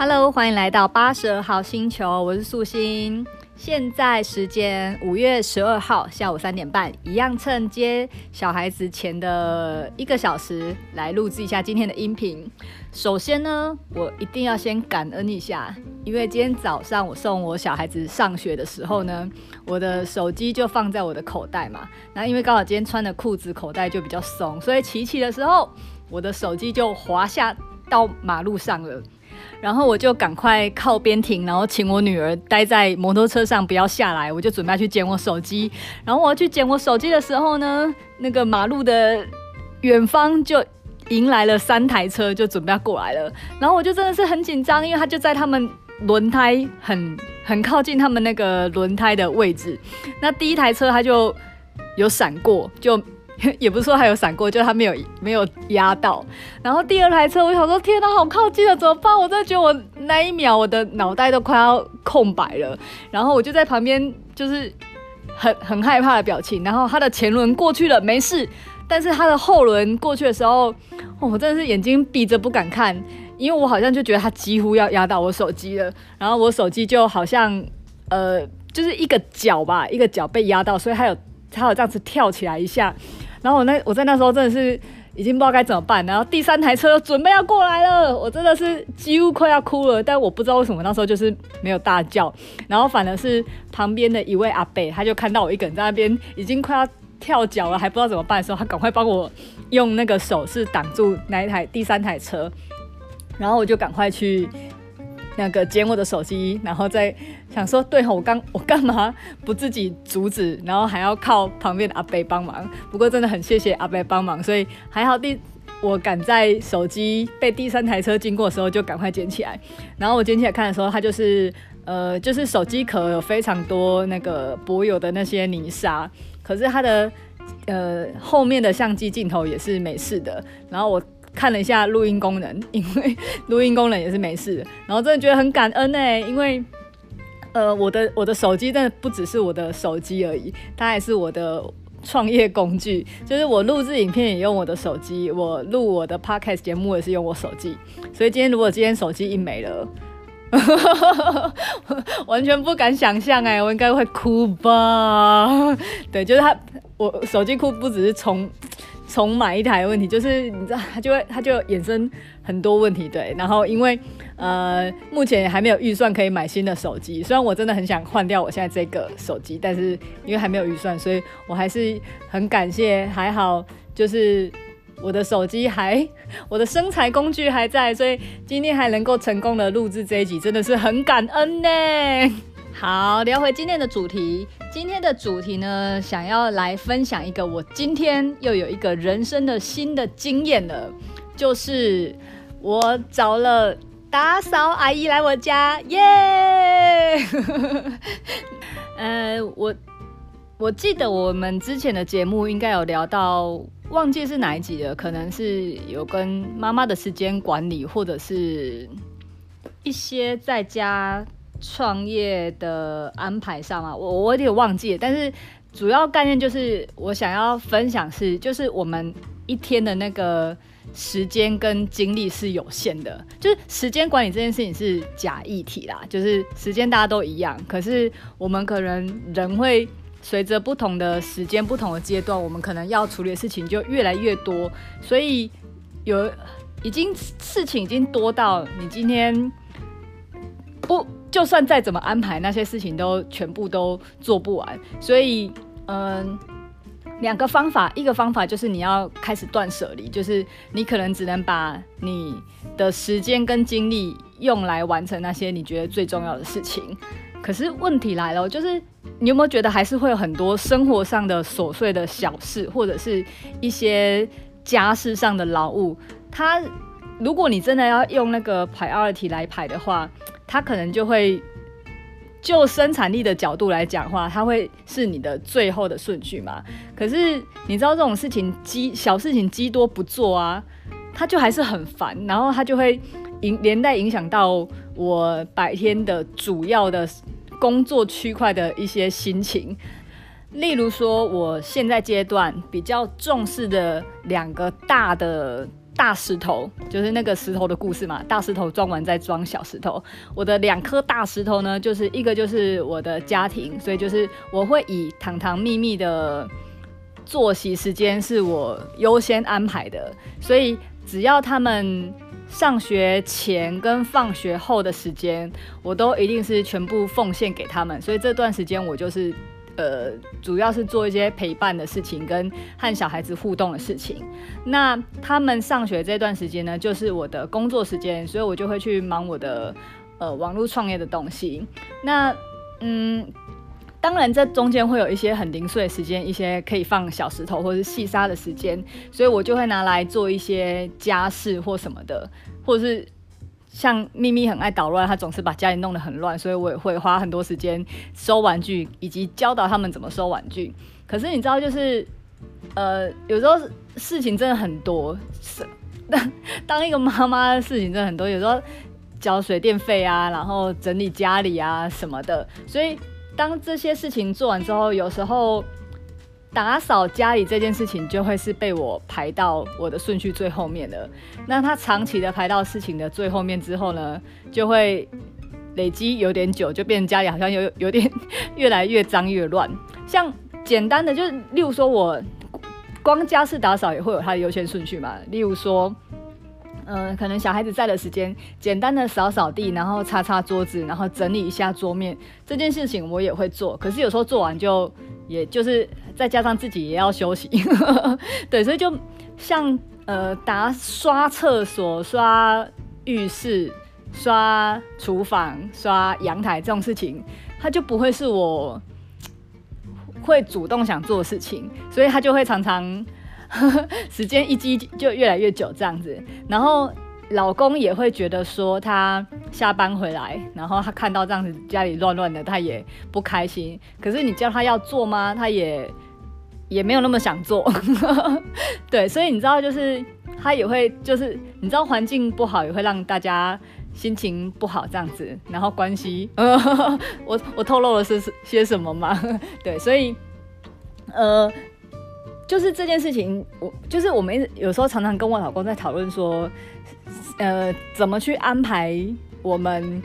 Hello，欢迎来到八十二号星球，我是素心。现在时间五月十二号下午三点半，一样趁接小孩子前的一个小时来录制一下今天的音频。首先呢，我一定要先感恩一下，因为今天早上我送我小孩子上学的时候呢，我的手机就放在我的口袋嘛。那因为刚好今天穿的裤子口袋就比较松，所以骑骑的时候，我的手机就滑下到马路上了。然后我就赶快靠边停，然后请我女儿待在摩托车上不要下来，我就准备去捡我手机。然后我要去捡我手机的时候呢，那个马路的远方就迎来了三台车，就准备要过来了。然后我就真的是很紧张，因为他就在他们轮胎很很靠近他们那个轮胎的位置。那第一台车他就有闪过，就。也不是说还有闪过，就他没有没有压到。然后第二台车，我想说天哪，好靠近了，怎么办？我真的觉得我那一秒我的脑袋都快要空白了。然后我就在旁边，就是很很害怕的表情。然后他的前轮过去了，没事。但是他的后轮过去的时候，我真的是眼睛闭着不敢看，因为我好像就觉得他几乎要压到我手机了。然后我手机就好像呃，就是一个脚吧，一个脚被压到，所以他有他有这样子跳起来一下。然后我那我在那时候真的是已经不知道该怎么办，然后第三台车准备要过来了，我真的是几乎快要哭了，但我不知道为什么那时候就是没有大叫，然后反而是旁边的一位阿伯，他就看到我一个人在那边已经快要跳脚了，还不知道怎么办的时候，他赶快帮我用那个手势挡住那一台第三台车，然后我就赶快去。那个捡我的手机，然后再想说，对吼，我刚我干嘛不自己阻止，然后还要靠旁边的阿伯帮忙。不过真的很谢谢阿伯帮忙，所以还好第我赶在手机被第三台车经过的时候就赶快捡起来。然后我捡起来看的时候，它就是呃，就是手机壳有非常多那个柏油的那些泥沙，可是它的呃后面的相机镜头也是没事的。然后我。看了一下录音功能，因为录音功能也是没事的，然后真的觉得很感恩呢，因为呃，我的我的手机真的不只是我的手机而已，它还是我的创业工具，就是我录制影片也用我的手机，我录我的 podcast 节目也是用我手机，所以今天如果今天手机一没了，完全不敢想象哎，我应该会哭吧？对，就是它，我手机哭不只是从。重买一台问题就是，你知道，它就会它就衍生很多问题，对。然后因为呃，目前还没有预算可以买新的手机，虽然我真的很想换掉我现在这个手机，但是因为还没有预算，所以我还是很感谢，还好就是我的手机还，我的生财工具还在，所以今天还能够成功的录制这一集，真的是很感恩呢。好，聊回今天的主题。今天的主题呢，想要来分享一个我今天又有一个人生的新的经验了，就是我找了打扫阿姨来我家，耶、嗯，我我记得我们之前的节目应该有聊到，忘记是哪一集了，可能是有跟妈妈的时间管理，或者是一些在家。创业的安排上啊，我我有点忘记了，但是主要概念就是我想要分享是，就是我们一天的那个时间跟精力是有限的，就是时间管理这件事情是假议题啦，就是时间大家都一样，可是我们可能人会随着不同的时间、不同的阶段，我们可能要处理的事情就越来越多，所以有已经事情已经多到你今天不。就算再怎么安排，那些事情都全部都做不完。所以，嗯，两个方法，一个方法就是你要开始断舍离，就是你可能只能把你的时间跟精力用来完成那些你觉得最重要的事情。可是问题来了，就是你有没有觉得还是会有很多生活上的琐碎的小事，或者是一些家事上的劳务？它，如果你真的要用那个 priority 来排的话。它可能就会就生产力的角度来讲话，它会是你的最后的顺序嘛？可是你知道这种事情积小事情积多不做啊，它就还是很烦，然后它就会影连带影响到我白天的主要的工作区块的一些心情。例如说，我现在阶段比较重视的两个大的大石头，就是那个石头的故事嘛。大石头装完再装小石头。我的两颗大石头呢，就是一个就是我的家庭，所以就是我会以堂堂秘密的作息时间是我优先安排的，所以只要他们上学前跟放学后的时间，我都一定是全部奉献给他们。所以这段时间我就是。呃，主要是做一些陪伴的事情，跟和小孩子互动的事情。那他们上学这段时间呢，就是我的工作时间，所以我就会去忙我的呃网络创业的东西。那嗯，当然这中间会有一些很零碎的时间，一些可以放小石头或者是细沙的时间，所以我就会拿来做一些家事或什么的，或者是。像咪咪很爱捣乱，他总是把家里弄得很乱，所以我也会花很多时间收玩具，以及教导他们怎么收玩具。可是你知道，就是呃，有时候事情真的很多，是 当当一个妈妈的事情真的很多，有时候交水电费啊，然后整理家里啊什么的，所以当这些事情做完之后，有时候。打扫家里这件事情就会是被我排到我的顺序最后面的。那他长期的排到事情的最后面之后呢，就会累积有点久，就变成家里好像有有点越来越脏越乱。像简单的，就是例如说我光家事打扫也会有它的优先顺序嘛。例如说，呃，可能小孩子在的时间，简单的扫扫地，然后擦擦桌子，然后整理一下桌面，这件事情我也会做。可是有时候做完就。也就是再加上自己也要休息，对，所以就像呃打刷厕所、刷浴室、刷厨房、刷阳台这种事情，它就不会是我会主动想做的事情，所以它就会常常 时间一积就越来越久这样子，然后。老公也会觉得说，他下班回来，然后他看到这样子家里乱乱的，他也不开心。可是你叫他要做吗？他也也没有那么想做。对，所以你知道，就是他也会，就是你知道，环境不好也会让大家心情不好这样子，然后关系，我我透露了是些什么吗？对，所以呃，就是这件事情，我就是我们有时候常常跟我老公在讨论说。呃，怎么去安排我们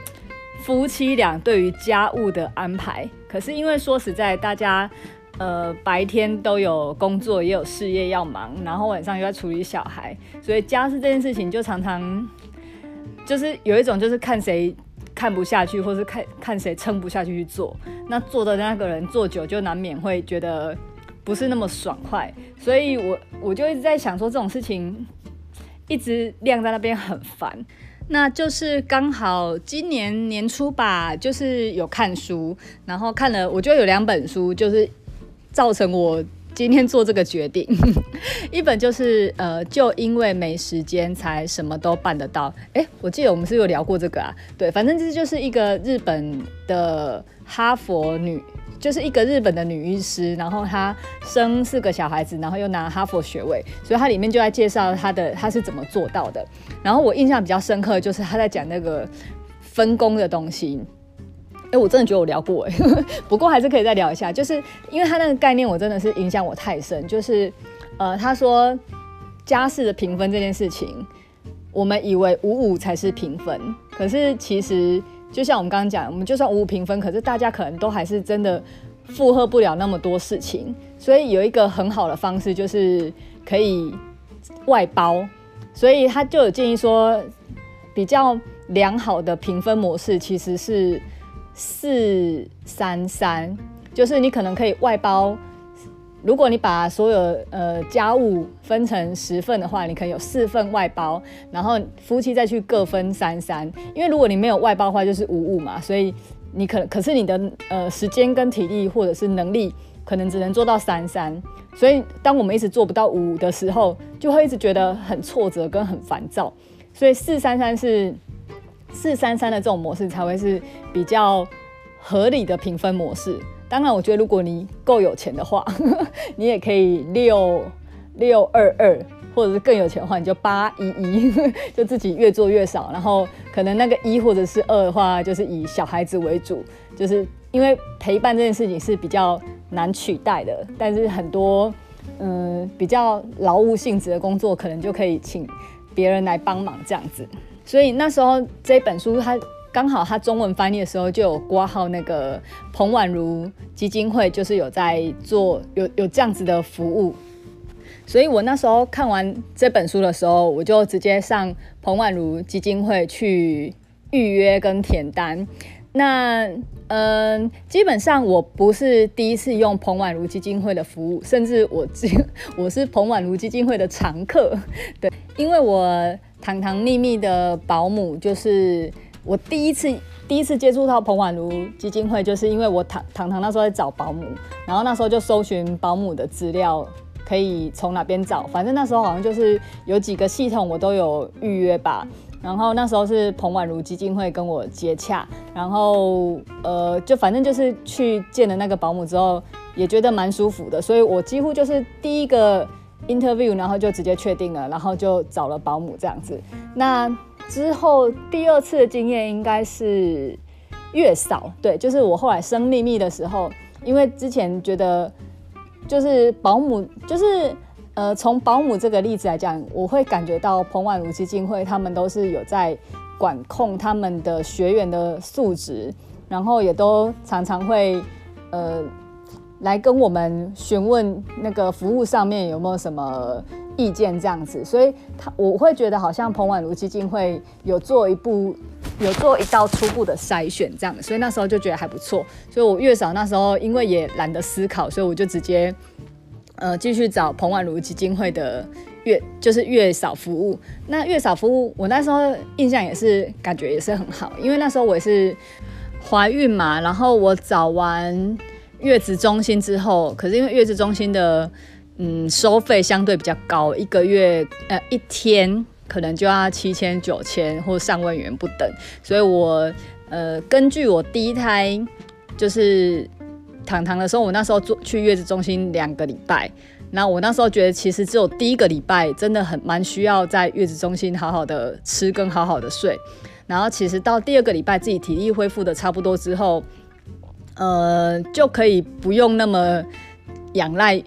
夫妻俩对于家务的安排？可是因为说实在，大家呃白天都有工作，也有事业要忙，然后晚上又要处理小孩，所以家事这件事情就常常就是有一种就是看谁看不下去，或是看看谁撑不下去去做。那做的那个人做久，就难免会觉得不是那么爽快。所以我我就一直在想说，这种事情。一直晾在那边很烦，那就是刚好今年年初吧，就是有看书，然后看了，我就有两本书，就是造成我今天做这个决定。一本就是呃，就因为没时间才什么都办得到。哎，我记得我们是有聊过这个啊，对，反正这就是一个日本的哈佛女。就是一个日本的女医师，然后她生四个小孩子，然后又拿哈佛学位，所以她里面就在介绍她的她是怎么做到的。然后我印象比较深刻的就是她在讲那个分工的东西。哎，我真的觉得我聊过哎，不过还是可以再聊一下，就是因为她那个概念我真的是影响我太深。就是呃，她说家事的评分这件事情，我们以为五五才是评分，可是其实。就像我们刚刚讲，我们就算五五平分，可是大家可能都还是真的负荷不了那么多事情，所以有一个很好的方式就是可以外包，所以他就有建议说，比较良好的评分模式其实是四三三，就是你可能可以外包。如果你把所有呃家务分成十份的话，你可以有四份外包，然后夫妻再去各分三三。因为如果你没有外包的话，就是五五嘛，所以你可可是你的呃时间跟体力或者是能力可能只能做到三三。所以当我们一直做不到五五的时候，就会一直觉得很挫折跟很烦躁。所以四三三是四三三的这种模式才会是比较合理的评分模式。当然，我觉得如果你够有钱的话，你也可以六六二二，或者是更有钱的话，你就八一一，就自己越做越少。然后可能那个一或者是二的话，就是以小孩子为主，就是因为陪伴这件事情是比较难取代的。但是很多嗯比较劳务性质的工作，可能就可以请别人来帮忙这样子。所以那时候这本书它刚好他中文翻译的时候就有挂号那个彭婉如基金会，就是有在做有有这样子的服务。所以我那时候看完这本书的时候，我就直接上彭婉如基金会去预约跟填单。那嗯，基本上我不是第一次用彭婉如基金会的服务，甚至我我是彭婉如基金会的常客。对，因为我堂堂秘密的保姆，就是我第一次第一次接触到彭婉如基金会，就是因为我堂堂堂那时候在找保姆，然后那时候就搜寻保姆的资料。可以从哪边找？反正那时候好像就是有几个系统我都有预约吧。然后那时候是彭婉如基金会跟我接洽，然后呃，就反正就是去见了那个保姆之后，也觉得蛮舒服的。所以我几乎就是第一个 interview，然后就直接确定了，然后就找了保姆这样子。那之后第二次的经验应该是月嫂，对，就是我后来生秘密的时候，因为之前觉得。就是保姆，就是呃，从保姆这个例子来讲，我会感觉到彭婉如基金会他们都是有在管控他们的学员的素质，然后也都常常会呃来跟我们询问那个服务上面有没有什么意见这样子，所以他我会觉得好像彭婉如基金会有做一步。有做一道初步的筛选，这样，所以那时候就觉得还不错。所以我月嫂那时候因为也懒得思考，所以我就直接呃继续找彭婉如基金会的月，就是月嫂服务。那月嫂服务，我那时候印象也是感觉也是很好，因为那时候我也是怀孕嘛，然后我找完月子中心之后，可是因为月子中心的嗯收费相对比较高，一个月呃一天。可能就要七千九千或上万元不等，所以我呃根据我第一胎就是糖糖的时候，我那时候做去月子中心两个礼拜，那我那时候觉得其实只有第一个礼拜真的很蛮需要在月子中心好好的吃跟好好的睡，然后其实到第二个礼拜自己体力恢复的差不多之后，呃就可以不用那么仰赖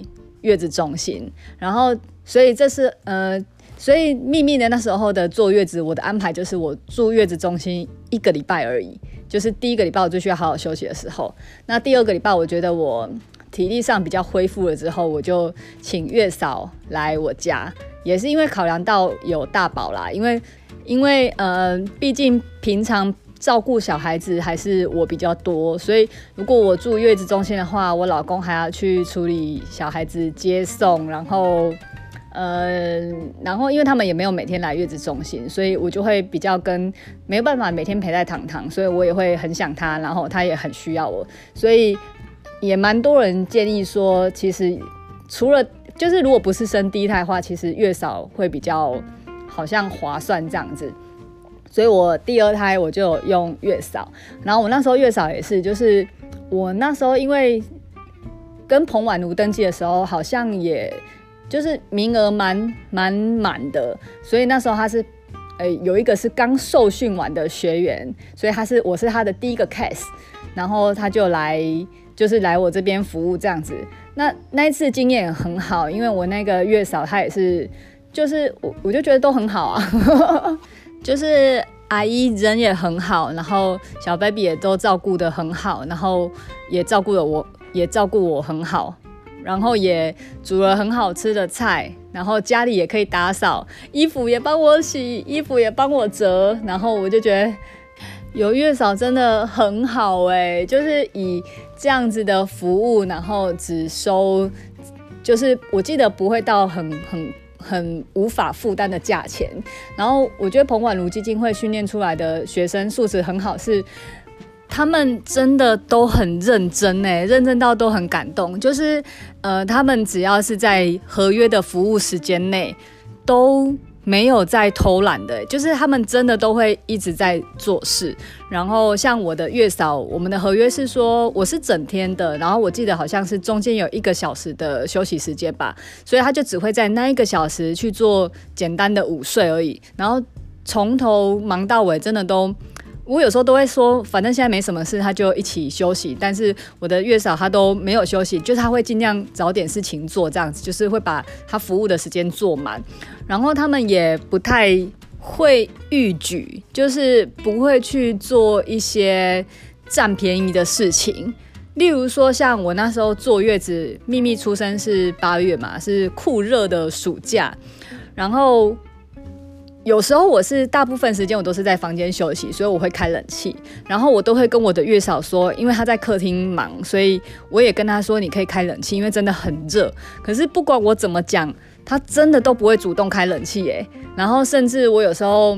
月子中心，然后所以这是呃。所以秘密的那时候的坐月子，我的安排就是我住月子中心一个礼拜而已，就是第一个礼拜我最需要好好休息的时候。那第二个礼拜我觉得我体力上比较恢复了之后，我就请月嫂来我家，也是因为考量到有大宝啦，因为因为呃，毕竟平常照顾小孩子还是我比较多，所以如果我住月子中心的话，我老公还要去处理小孩子接送，然后。呃，然后因为他们也没有每天来月子中心，所以我就会比较跟没有办法每天陪在糖糖，所以我也会很想他，然后他也很需要我，所以也蛮多人建议说，其实除了就是如果不是生第一胎的话，其实月嫂会比较好像划算这样子，所以我第二胎我就用月嫂，然后我那时候月嫂也是，就是我那时候因为跟彭婉如登记的时候，好像也。就是名额蛮蛮满的，所以那时候他是，呃，有一个是刚受训完的学员，所以他是我是他的第一个 case，然后他就来就是来我这边服务这样子。那那一次经验很好，因为我那个月嫂她也是，就是我我就觉得都很好啊，就是阿姨人也很好，然后小 baby 也都照顾得很好，然后也照顾了我，也照顾我很好。然后也煮了很好吃的菜，然后家里也可以打扫，衣服也帮我洗，衣服也帮我折，然后我就觉得有月嫂真的很好哎，就是以这样子的服务，然后只收，就是我记得不会到很很很无法负担的价钱，然后我觉得彭婉如基金会训练出来的学生素质很好，是。他们真的都很认真诶，认真到都很感动。就是，呃，他们只要是在合约的服务时间内，都没有在偷懒的。就是他们真的都会一直在做事。然后像我的月嫂，我们的合约是说我是整天的，然后我记得好像是中间有一个小时的休息时间吧，所以他就只会在那一个小时去做简单的午睡而已。然后从头忙到尾，真的都。我有时候都会说，反正现在没什么事，他就一起休息。但是我的月嫂她都没有休息，就是他会尽量找点事情做，这样子就是会把他服务的时间做满。然后他们也不太会逾矩，就是不会去做一些占便宜的事情。例如说，像我那时候坐月子，秘密出生是八月嘛，是酷热的暑假，然后。有时候我是大部分时间我都是在房间休息，所以我会开冷气，然后我都会跟我的月嫂说，因为她在客厅忙，所以我也跟她说你可以开冷气，因为真的很热。可是不管我怎么讲，她真的都不会主动开冷气耶。然后甚至我有时候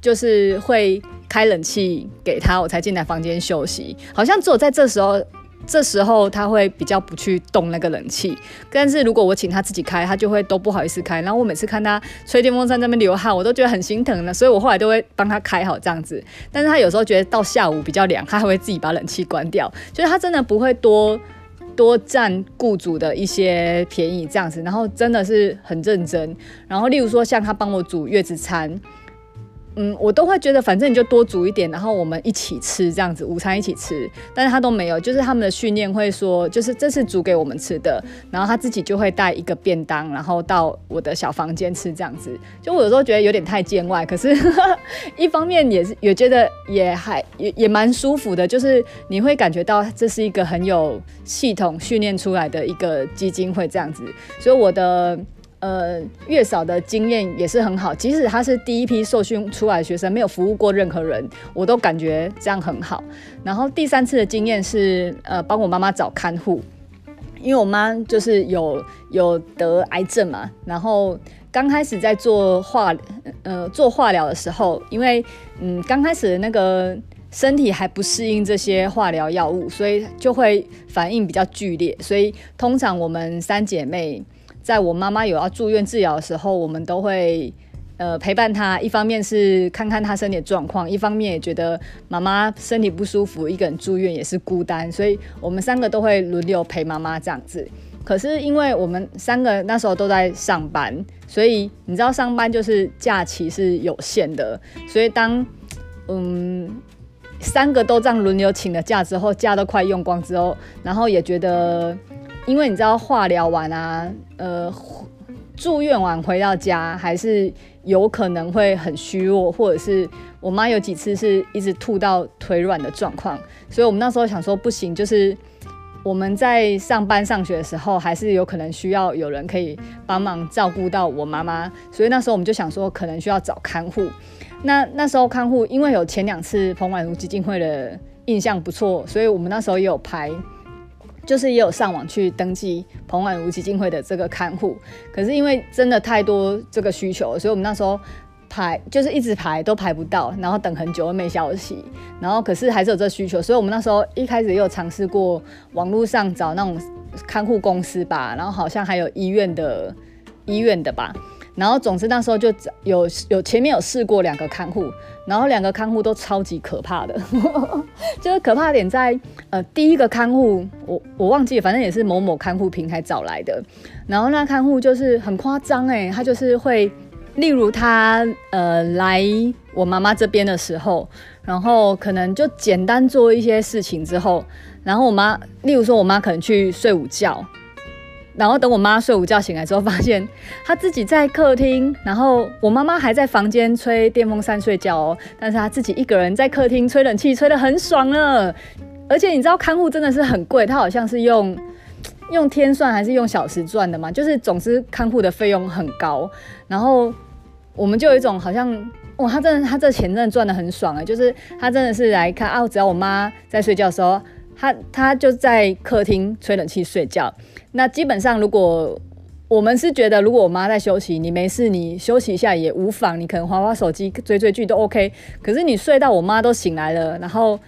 就是会开冷气给她，我才进来房间休息，好像只有在这时候。这时候他会比较不去动那个冷气，但是如果我请他自己开，他就会都不好意思开。然后我每次看他吹电风扇在那边流汗，我都觉得很心疼了，所以我后来都会帮他开好这样子。但是他有时候觉得到下午比较凉，他还会自己把冷气关掉，就是他真的不会多多占雇主的一些便宜这样子，然后真的是很认真。然后例如说像他帮我煮月子餐。嗯，我都会觉得，反正你就多煮一点，然后我们一起吃这样子，午餐一起吃。但是他都没有，就是他们的训练会说，就是这是煮给我们吃的，然后他自己就会带一个便当，然后到我的小房间吃这样子。就我有时候觉得有点太见外，可是 一方面也是也觉得也还也也蛮舒服的，就是你会感觉到这是一个很有系统训练出来的一个基金会这样子，所以我的。呃，月嫂的经验也是很好，即使他是第一批受训出来的学生，没有服务过任何人，我都感觉这样很好。然后第三次的经验是，呃，帮我妈妈找看护，因为我妈就是有有得癌症嘛。然后刚开始在做化呃做化疗的时候，因为嗯刚开始那个身体还不适应这些化疗药物，所以就会反应比较剧烈。所以通常我们三姐妹。在我妈妈有要住院治疗的时候，我们都会呃陪伴她，一方面是看看她身体状况，一方面也觉得妈妈身体不舒服，一个人住院也是孤单，所以我们三个都会轮流陪妈妈这样子。可是因为我们三个那时候都在上班，所以你知道上班就是假期是有限的，所以当嗯三个都这样轮流请了假之后，假都快用光之后，然后也觉得。因为你知道化疗完啊，呃，住院完回到家还是有可能会很虚弱，或者是我妈有几次是一直吐到腿软的状况，所以我们那时候想说不行，就是我们在上班上学的时候，还是有可能需要有人可以帮忙照顾到我妈妈，所以那时候我们就想说可能需要找看护。那那时候看护因为有前两次彭婉如基金会的印象不错，所以我们那时候也有排。就是也有上网去登记彭婉如基金会的这个看护，可是因为真的太多这个需求，所以我们那时候排就是一直排都排不到，然后等很久都没消息，然后可是还是有这个需求，所以我们那时候一开始也有尝试过网络上找那种看护公司吧，然后好像还有医院的医院的吧。然后，总之那时候就有有前面有试过两个看护，然后两个看护都超级可怕的，就是可怕点在呃第一个看护我我忘记，反正也是某某看护平台找来的，然后那看护就是很夸张哎，他就是会，例如他呃来我妈妈这边的时候，然后可能就简单做一些事情之后，然后我妈，例如说我妈可能去睡午觉。然后等我妈睡午觉醒来之后，发现她自己在客厅，然后我妈妈还在房间吹电风扇睡觉哦，但是她自己一个人在客厅吹冷气，吹得很爽了。而且你知道看护真的是很贵，她好像是用 用天算还是用小时赚的嘛？就是总之看护的费用很高。然后我们就有一种好像哇，她真的她这钱真的赚得很爽啊！就是她真的是来看啊，只要我妈在睡觉的时候，她她就在客厅吹冷气睡觉。那基本上，如果我们是觉得，如果我妈在休息，你没事，你休息一下也无妨，你可能划划手机、追追剧都 OK。可是你睡到我妈都醒来了，然后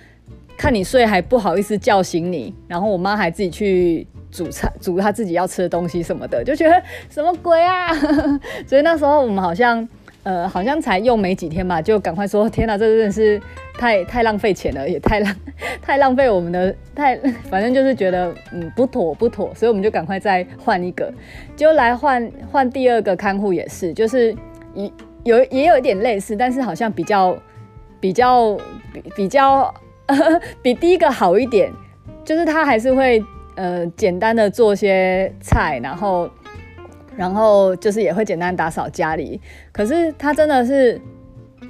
看你睡还不好意思叫醒你，然后我妈还自己去煮菜、煮她自己要吃的东西什么的，就觉得什么鬼啊！所以那时候我们好像。呃，好像才用没几天吧，就赶快说，天哪，这真的是太太浪费钱了，也太浪 太浪费我们的太，反正就是觉得嗯不妥不妥，所以我们就赶快再换一个，就来换换第二个看护也是，就是有有也有一点类似，但是好像比较比较比比较 比第一个好一点，就是他还是会呃简单的做些菜，然后然后就是也会简单打扫家里。可是他真的是，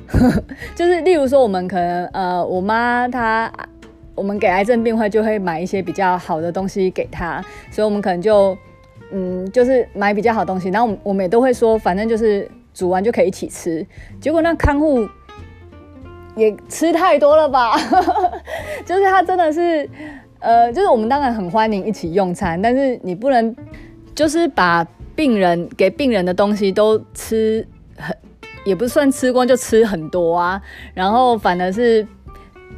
就是例如说我们可能呃我妈她我们给癌症病患就会买一些比较好的东西给他，所以我们可能就嗯就是买比较好东西，然后我们我们也都会说反正就是煮完就可以一起吃。结果那看护。也吃太多了吧，就是他真的是，呃，就是我们当然很欢迎一起用餐，但是你不能就是把病人给病人的东西都吃很，也不算吃光就吃很多啊，然后反而是。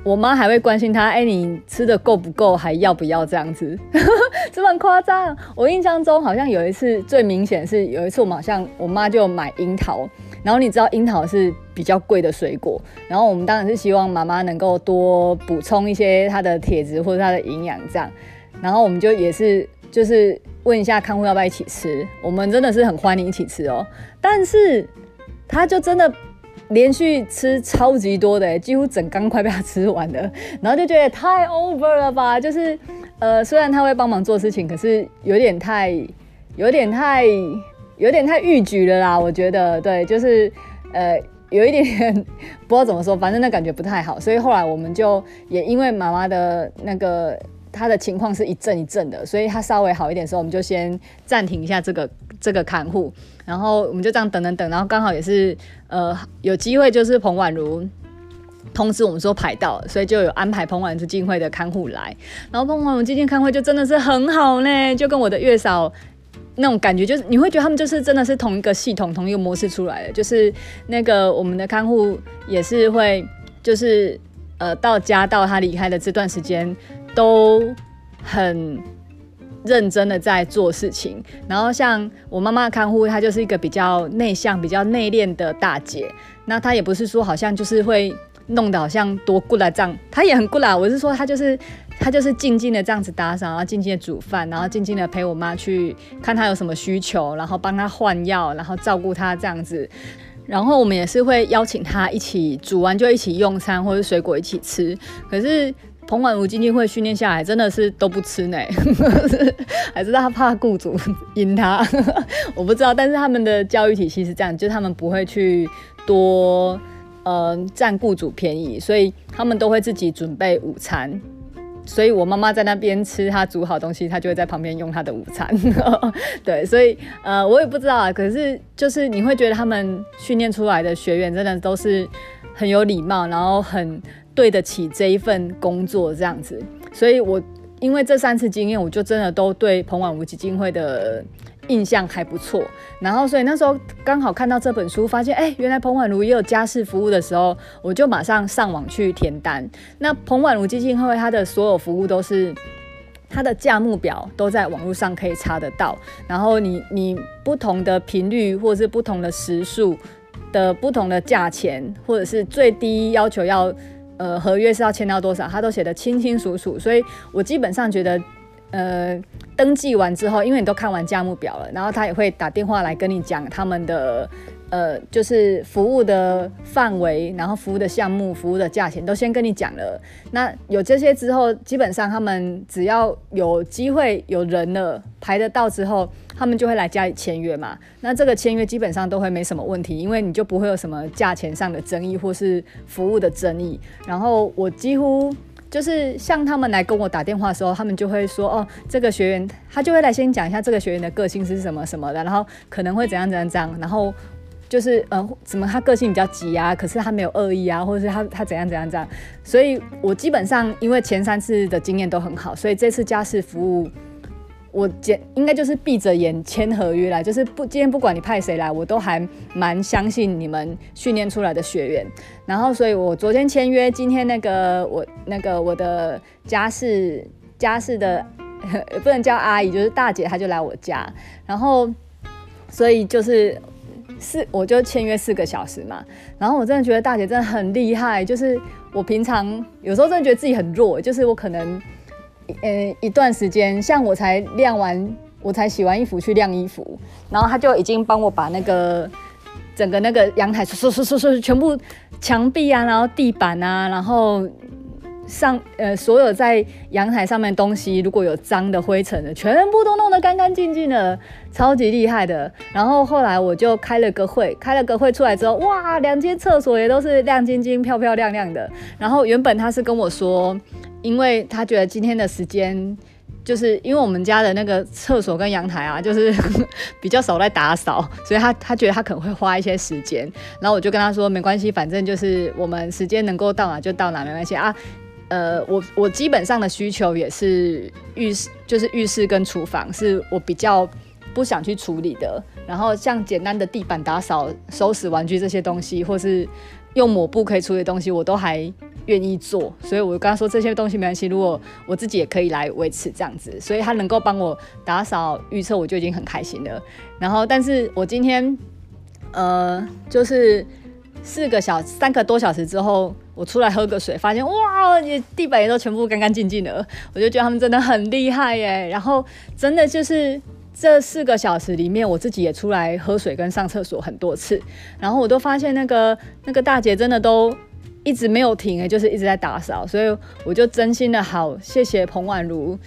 我妈还会关心他，哎、你吃的够不够，还要不要这样子？这么夸张？我印象中好像有一次最明显是有一次我们好像我妈就买樱桃，然后你知道樱桃是比较贵的水果，然后我们当然是希望妈妈能够多补充一些她的铁质或者她的营养这样，然后我们就也是就是问一下看护要不要一起吃，我们真的是很欢迎一起吃哦，但是他就真的。连续吃超级多的，几乎整缸快被他吃完了，然后就觉得太 over 了吧？就是，呃，虽然他会帮忙做事情，可是有点太，有点太，有点太逾矩了啦。我觉得，对，就是，呃，有一点点 不知道怎么说，反正那感觉不太好。所以后来我们就也因为妈妈的那个。他的情况是一阵一阵的，所以他稍微好一点的时候，我们就先暂停一下这个这个看护，然后我们就这样等等等，然后刚好也是呃有机会，就是彭婉如通知我们说排到，所以就有安排彭婉如基金会的看护来，然后彭婉如基金看护就真的是很好呢，就跟我的月嫂那种感觉，就是你会觉得他们就是真的是同一个系统、同一个模式出来的，就是那个我们的看护也是会就是呃到家到他离开的这段时间。都很认真的在做事情，然后像我妈妈的看护，她就是一个比较内向、比较内敛的大姐。那她也不是说好像就是会弄得好像多过来这样，她也很过来。我是说她就是她就是静静的这样子打扫，然后静静的煮饭，然后静静的陪我妈去看她有什么需求，然后帮她换药，然后照顾她这样子。然后我们也是会邀请她一起煮完就一起用餐，或者水果一起吃。可是。彭婉如基金会训练下来，真的是都不吃呢，还是他怕雇主阴他？我不知道。但是他们的教育体系是这样，就是他们不会去多呃占雇主便宜，所以他们都会自己准备午餐。所以我妈妈在那边吃她煮好东西，她就会在旁边用她的午餐。对，所以呃我也不知道啊。可是就是你会觉得他们训练出来的学员真的都是很有礼貌，然后很。对得起这一份工作这样子，所以我因为这三次经验，我就真的都对彭婉如基金会的印象还不错。然后，所以那时候刚好看到这本书，发现哎，原来彭婉如也有家事服务的时候，我就马上上网去填单。那彭婉如基金会它的所有服务都是它的价目表都在网络上可以查得到。然后你你不同的频率或者是不同的时数的不同的价钱，或者是最低要求要。呃，合约是要签到多少，他都写的清清楚楚，所以我基本上觉得，呃，登记完之后，因为你都看完价目表了，然后他也会打电话来跟你讲他们的。呃，就是服务的范围，然后服务的项目、服务的价钱都先跟你讲了。那有这些之后，基本上他们只要有机会有人了排得到之后，他们就会来家里签约嘛。那这个签约基本上都会没什么问题，因为你就不会有什么价钱上的争议或是服务的争议。然后我几乎就是像他们来跟我打电话的时候，他们就会说：“哦，这个学员他就会来先讲一下这个学员的个性是什么什么的，然后可能会怎样怎样怎样，然后。”就是嗯，怎么他个性比较急啊？可是他没有恶意啊，或者是他他怎样怎样这样。所以我基本上因为前三次的经验都很好，所以这次家事服务我简应该就是闭着眼签合约来，就是不今天不管你派谁来，我都还蛮相信你们训练出来的学员。然后所以我昨天签约，今天那个我那个我的家事家事的 不能叫阿姨，就是大姐，她就来我家，然后所以就是。四，我就签约四个小时嘛，然后我真的觉得大姐真的很厉害，就是我平常有时候真的觉得自己很弱，就是我可能，呃，一段时间，像我才晾完，我才洗完衣服去晾衣服，然后他就已经帮我把那个整个那个阳台，唰唰唰唰，全部墙壁啊，然后地板啊，然后。上呃，所有在阳台上面东西，如果有脏的灰尘的，全部都弄得干干净净的，超级厉害的。然后后来我就开了个会，开了个会出来之后，哇，两间厕所也都是亮晶晶、漂漂亮亮的。然后原本他是跟我说，因为他觉得今天的时间，就是因为我们家的那个厕所跟阳台啊，就是 比较少在打扫，所以他他觉得他可能会花一些时间。然后我就跟他说，没关系，反正就是我们时间能够到哪就到哪，没关系啊。呃，我我基本上的需求也是浴室，就是浴室跟厨房是我比较不想去处理的。然后像简单的地板打扫、收拾玩具这些东西，或是用抹布可以处理的东西，我都还愿意做。所以我刚刚说这些东西没关系，如果我自己也可以来维持这样子，所以他能够帮我打扫预测，我就已经很开心了。然后，但是我今天呃，就是四个小三个多小时之后。我出来喝个水，发现哇，你地板也都全部干干净净的，我就觉得他们真的很厉害耶。然后真的就是这四个小时里面，我自己也出来喝水跟上厕所很多次，然后我都发现那个那个大姐真的都一直没有停，就是一直在打扫，所以我就真心的好谢谢彭婉如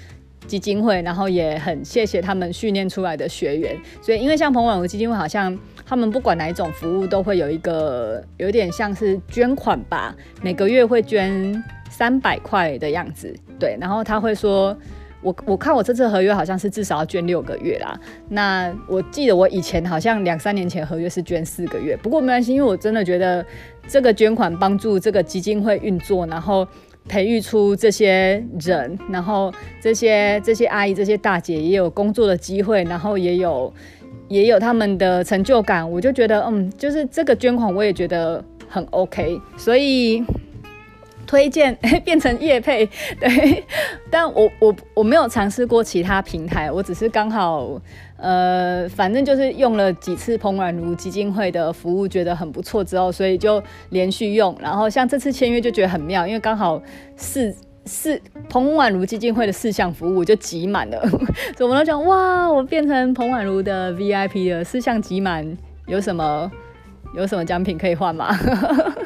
基金会，然后也很谢谢他们训练出来的学员。所以因为像彭婉如基金会好像。他们不管哪一种服务，都会有一个有点像是捐款吧，每个月会捐三百块的样子，对。然后他会说，我我看我这次合约好像是至少要捐六个月啦。那我记得我以前好像两三年前合约是捐四个月，不过没关系，因为我真的觉得这个捐款帮助这个基金会运作，然后培育出这些人，然后这些这些阿姨、这些大姐也有工作的机会，然后也有。也有他们的成就感，我就觉得，嗯，就是这个捐款，我也觉得很 OK，所以推荐 变成业配，对，但我我我没有尝试过其他平台，我只是刚好，呃，反正就是用了几次彭婉如基金会的服务，觉得很不错之后，所以就连续用，然后像这次签约就觉得很妙，因为刚好是。四彭婉如基金会的四项服务就集满了，所以我们都讲哇，我变成彭婉如的 VIP 了，四项集满，有什么有什么奖品可以换吗？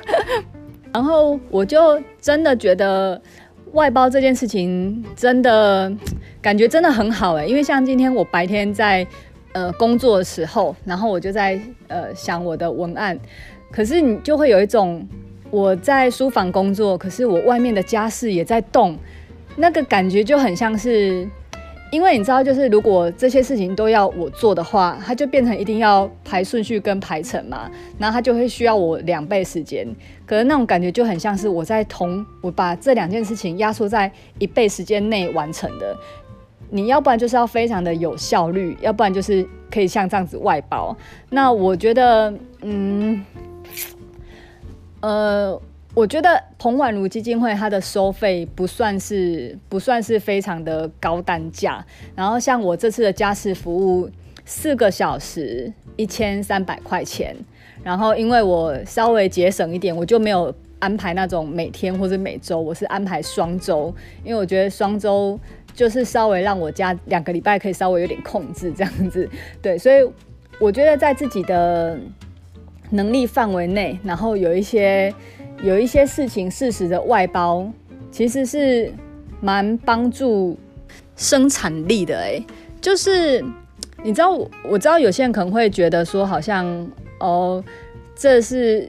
然后我就真的觉得外包这件事情真的感觉真的很好哎，因为像今天我白天在呃工作的时候，然后我就在呃想我的文案，可是你就会有一种。我在书房工作，可是我外面的家事也在动，那个感觉就很像是，因为你知道，就是如果这些事情都要我做的话，它就变成一定要排顺序跟排程嘛，然后它就会需要我两倍时间。可是那种感觉就很像是我在同我把这两件事情压缩在一倍时间内完成的。你要不然就是要非常的有效率，要不然就是可以像这样子外包。那我觉得，嗯。呃，我觉得彭婉如基金会它的收费不算是不算是非常的高单价，然后像我这次的家事服务四个小时一千三百块钱，然后因为我稍微节省一点，我就没有安排那种每天或者每周，我是安排双周，因为我觉得双周就是稍微让我家两个礼拜可以稍微有点控制这样子，对，所以我觉得在自己的。能力范围内，然后有一些有一些事情适时的外包，其实是蛮帮助生产力的哎。就是你知道，我知道有些人可能会觉得说，好像哦，这是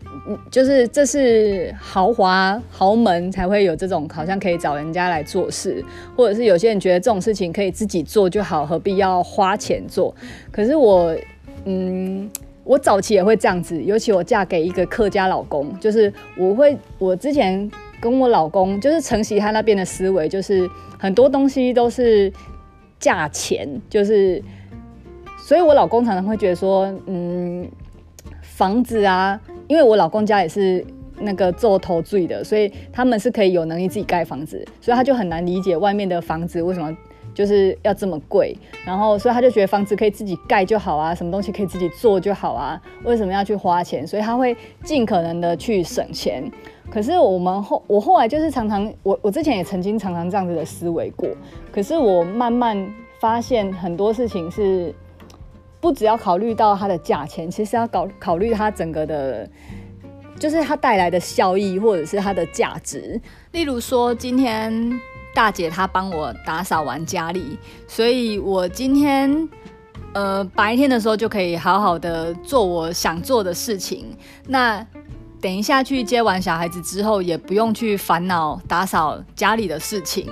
就是这是豪华豪门才会有这种，好像可以找人家来做事，或者是有些人觉得这种事情可以自己做就好，何必要花钱做？可是我嗯。我早期也会这样子，尤其我嫁给一个客家老公，就是我会，我之前跟我老公就是承袭他那边的思维，就是很多东西都是价钱，就是，所以我老公常常会觉得说，嗯，房子啊，因为我老公家也是那个做头最的，所以他们是可以有能力自己盖房子，所以他就很难理解外面的房子为什么。就是要这么贵，然后所以他就觉得房子可以自己盖就好啊，什么东西可以自己做就好啊，为什么要去花钱？所以他会尽可能的去省钱。可是我们后我后来就是常常我我之前也曾经常常这样子的思维过，可是我慢慢发现很多事情是不只要考虑到它的价钱，其实要考考虑它整个的，就是它带来的效益或者是它的价值。例如说，今天大姐她帮我打扫完家里，所以我今天呃白天的时候就可以好好的做我想做的事情。那等一下去接完小孩子之后，也不用去烦恼打扫家里的事情。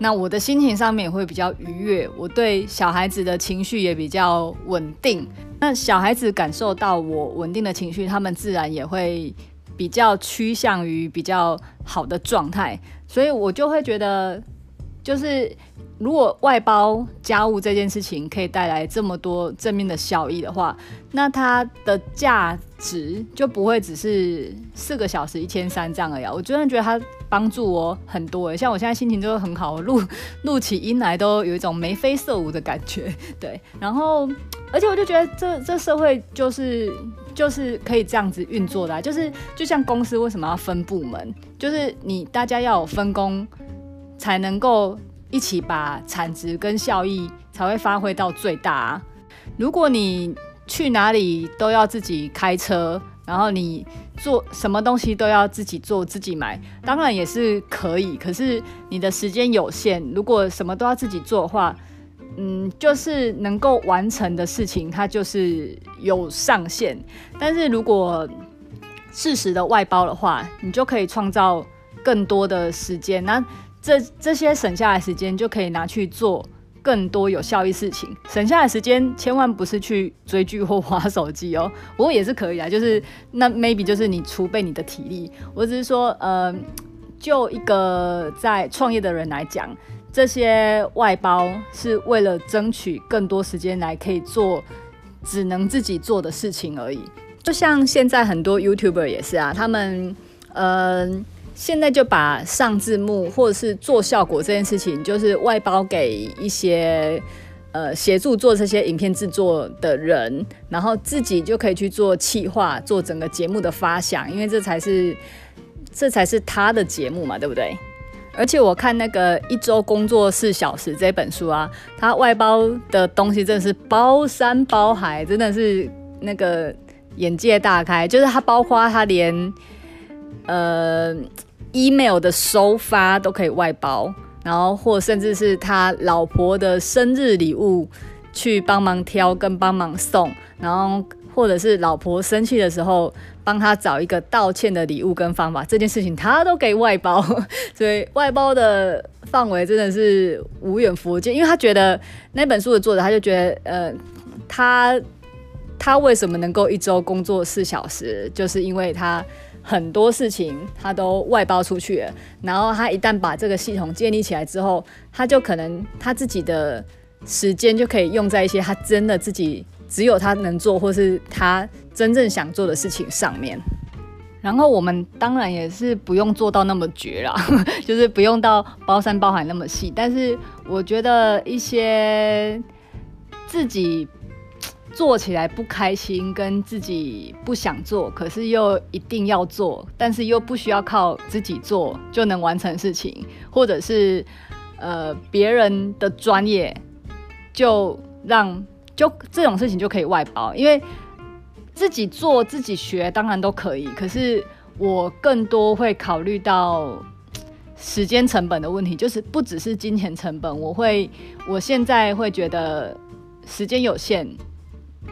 那我的心情上面也会比较愉悦，我对小孩子的情绪也比较稳定。那小孩子感受到我稳定的情绪，他们自然也会比较趋向于比较好的状态。所以我就会觉得，就是如果外包家务这件事情可以带来这么多正面的效益的话，那它的价值就不会只是四个小时一千三这样而已。我真的觉得它。帮助我很多，像我现在心情就会很好，录录起音来都有一种眉飞色舞的感觉，对。然后，而且我就觉得这这社会就是就是可以这样子运作的啊，就是就像公司为什么要分部门，就是你大家要有分工，才能够一起把产值跟效益才会发挥到最大啊。如果你去哪里都要自己开车。然后你做什么东西都要自己做自己买，当然也是可以。可是你的时间有限，如果什么都要自己做的话，嗯，就是能够完成的事情它就是有上限。但是如果适时的外包的话，你就可以创造更多的时间，那这这些省下来时间就可以拿去做。更多有效益事情，省下来时间千万不是去追剧或划手机哦。不过也是可以啊，就是那 maybe 就是你储备你的体力。我只是说，呃，就一个在创业的人来讲，这些外包是为了争取更多时间来可以做只能自己做的事情而已。就像现在很多 YouTuber 也是啊，他们嗯。现在就把上字幕或者是做效果这件事情，就是外包给一些呃协助做这些影片制作的人，然后自己就可以去做企划，做整个节目的发想，因为这才是这才是他的节目嘛，对不对？而且我看那个一周工作四小时这本书啊，他外包的东西真的是包山包海，真的是那个眼界大开，就是他包括他连呃。email 的收发都可以外包，然后或甚至是他老婆的生日礼物去帮忙挑跟帮忙送，然后或者是老婆生气的时候帮他找一个道歉的礼物跟方法，这件事情他都可以外包，所以外包的范围真的是无远弗届。因为他觉得那本书的作者他就觉得，呃，他他为什么能够一周工作四小时，就是因为他。很多事情他都外包出去了，然后他一旦把这个系统建立起来之后，他就可能他自己的时间就可以用在一些他真的自己只有他能做或是他真正想做的事情上面。然后我们当然也是不用做到那么绝啦，就是不用到包山包海那么细，但是我觉得一些自己。做起来不开心，跟自己不想做，可是又一定要做，但是又不需要靠自己做就能完成事情，或者是呃别人的专业，就让就这种事情就可以外包，因为自己做自己学当然都可以，可是我更多会考虑到时间成本的问题，就是不只是金钱成本，我会我现在会觉得时间有限。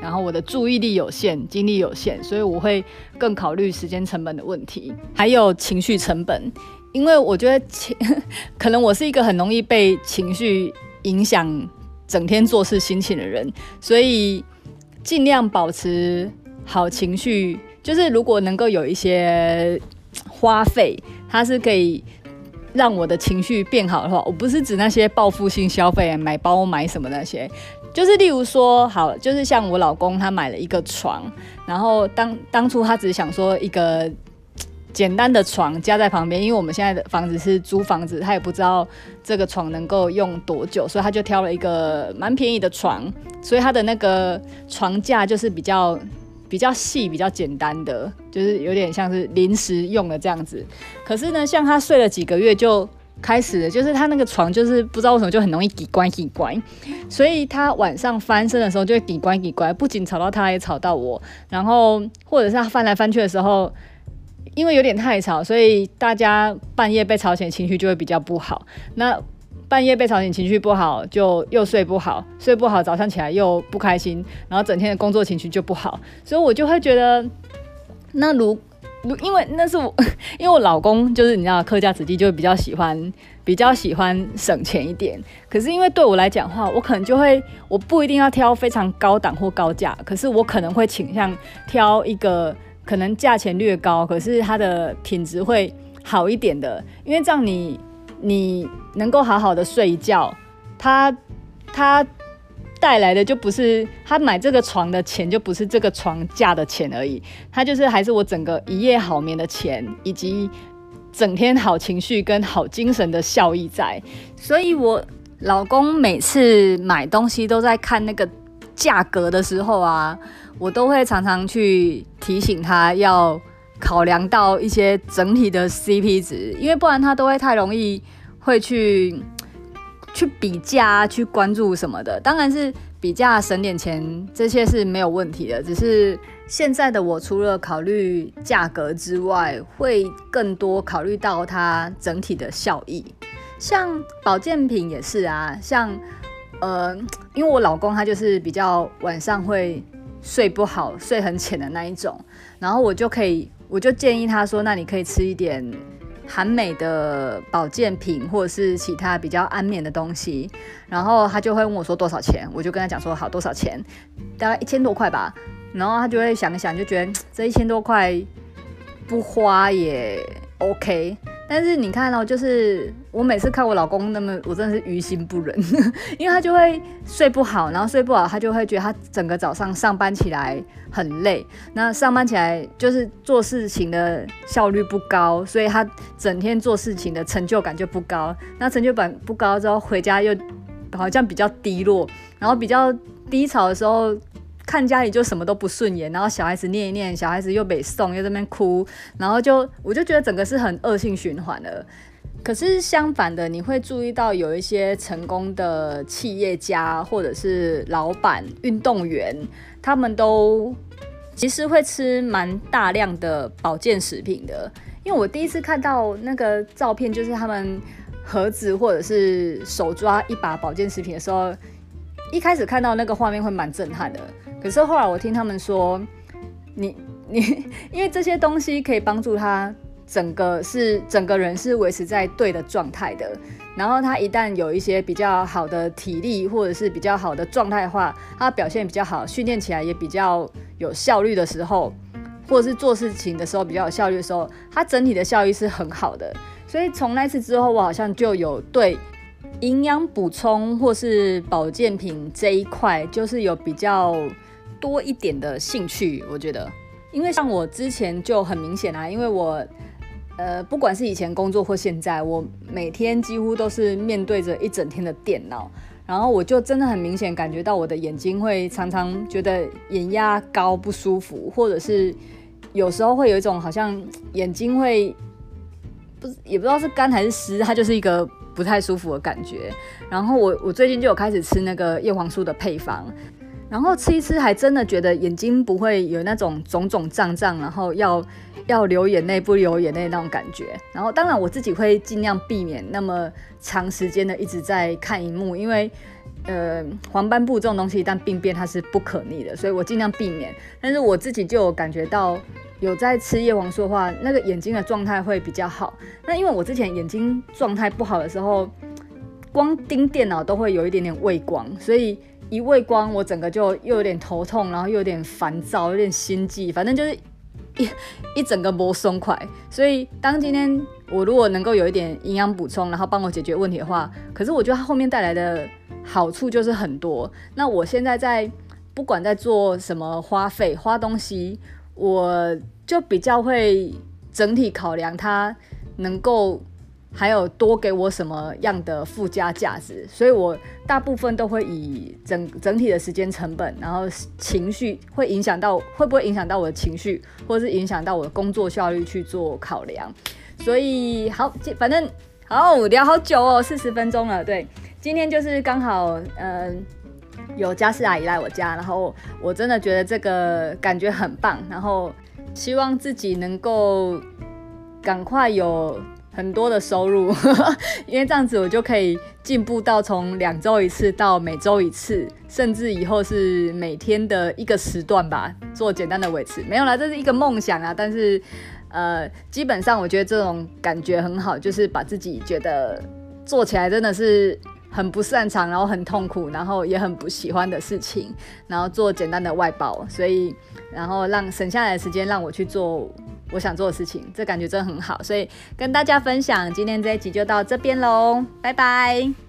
然后我的注意力有限，精力有限，所以我会更考虑时间成本的问题，还有情绪成本。因为我觉得情，可能我是一个很容易被情绪影响，整天做事心情的人，所以尽量保持好情绪。就是如果能够有一些花费，它是可以让我的情绪变好的话，我不是指那些报复性消费，买包买什么那些。就是例如说，好，就是像我老公他买了一个床，然后当当初他只想说一个简单的床加在旁边，因为我们现在的房子是租房子，他也不知道这个床能够用多久，所以他就挑了一个蛮便宜的床，所以他的那个床架就是比较比较细、比较简单的，就是有点像是临时用的这样子。可是呢，像他睡了几个月就开始，就是他那个床就是不知道为什么就很容易滴乖滴乖，所以他晚上翻身的时候就会滴乖滴乖，不仅吵到他，也吵到我。然后或者是他翻来翻去的时候，因为有点太吵，所以大家半夜被吵醒，情绪就会比较不好。那半夜被吵醒，情绪不好，就又睡不好，睡不好，早上起来又不开心，然后整天的工作情绪就不好。所以我就会觉得，那如如。因为那是我，因为我老公就是你知道，客家子弟就会比较喜欢，比较喜欢省钱一点。可是因为对我来讲话，我可能就会，我不一定要挑非常高档或高价，可是我可能会倾向挑一个可能价钱略高，可是它的品质会好一点的。因为这样你你能够好好的睡一觉，他他。带来的就不是他买这个床的钱，就不是这个床架的钱而已，他就是还是我整个一夜好眠的钱，以及整天好情绪跟好精神的效益在。所以我老公每次买东西都在看那个价格的时候啊，我都会常常去提醒他要考量到一些整体的 CP 值，因为不然他都会太容易会去。去比价、去关注什么的，当然是比价省点钱，这些是没有问题的。只是现在的我，除了考虑价格之外，会更多考虑到它整体的效益。像保健品也是啊，像呃，因为我老公他就是比较晚上会睡不好、睡很浅的那一种，然后我就可以，我就建议他说，那你可以吃一点。韩美的保健品或者是其他比较安眠的东西，然后他就会问我说多少钱，我就跟他讲说好多少钱，大概一千多块吧，然后他就会想一想，就觉得这一千多块不花也 OK。但是你看到，就是我每次看我老公那么，我真的是于心不忍，因为他就会睡不好，然后睡不好，他就会觉得他整个早上上班起来很累，那上班起来就是做事情的效率不高，所以他整天做事情的成就感就不高，那成就感不高之后回家又好像比较低落，然后比较低潮的时候。看家里就什么都不顺眼，然后小孩子念一念，小孩子又被送，又在那边哭，然后就我就觉得整个是很恶性循环的。可是相反的，你会注意到有一些成功的企业家或者是老板、运动员，他们都其实会吃蛮大量的保健食品的。因为我第一次看到那个照片，就是他们盒子或者是手抓一把保健食品的时候，一开始看到那个画面会蛮震撼的。可是后来我听他们说，你你，因为这些东西可以帮助他整个是整个人是维持在对的状态的。然后他一旦有一些比较好的体力或者是比较好的状态的话，他表现比较好，训练起来也比较有效率的时候，或者是做事情的时候比较有效率的时候，他整体的效益是很好的。所以从那次之后，我好像就有对营养补充或是保健品这一块，就是有比较。多一点的兴趣，我觉得，因为像我之前就很明显啊，因为我，呃，不管是以前工作或现在，我每天几乎都是面对着一整天的电脑，然后我就真的很明显感觉到我的眼睛会常常觉得眼压高不舒服，或者是有时候会有一种好像眼睛会不也不知道是干还是湿，它就是一个不太舒服的感觉。然后我我最近就有开始吃那个叶黄素的配方。然后吃一吃，还真的觉得眼睛不会有那种肿肿胀胀，然后要要流眼泪不流眼泪那种感觉。然后当然我自己会尽量避免那么长时间的一直在看荧幕，因为呃黄斑部这种东西一旦病变它是不可逆的，所以我尽量避免。但是我自己就有感觉到有在吃叶黄素的话，那个眼睛的状态会比较好。那因为我之前眼睛状态不好的时候，光盯电脑都会有一点点畏光，所以。一畏光，我整个就又有点头痛，然后又有点烦躁，有点心悸，反正就是一一整个不松快。所以当今天我如果能够有一点营养补充，然后帮我解决问题的话，可是我觉得它后面带来的好处就是很多。那我现在在不管在做什么花费花东西，我就比较会整体考量它能够。还有多给我什么样的附加价值，所以我大部分都会以整整体的时间成本，然后情绪会影响到会不会影响到我的情绪，或者是影响到我的工作效率去做考量。所以好，反正好，聊好久哦，四十分钟了。对，今天就是刚好，嗯、呃，有家事阿姨来我家，然后我真的觉得这个感觉很棒，然后希望自己能够赶快有很多的收入，因为这样子我就可以进步到从两周一次到每周一次，甚至以后是每天的一个时段吧，做简单的维持。没有啦，这是一个梦想啊，但是。呃，基本上我觉得这种感觉很好，就是把自己觉得做起来真的是很不擅长，然后很痛苦，然后也很不喜欢的事情，然后做简单的外包，所以然后让省下来的时间让我去做我想做的事情，这感觉真的很好，所以跟大家分享，今天这一集就到这边喽，拜拜。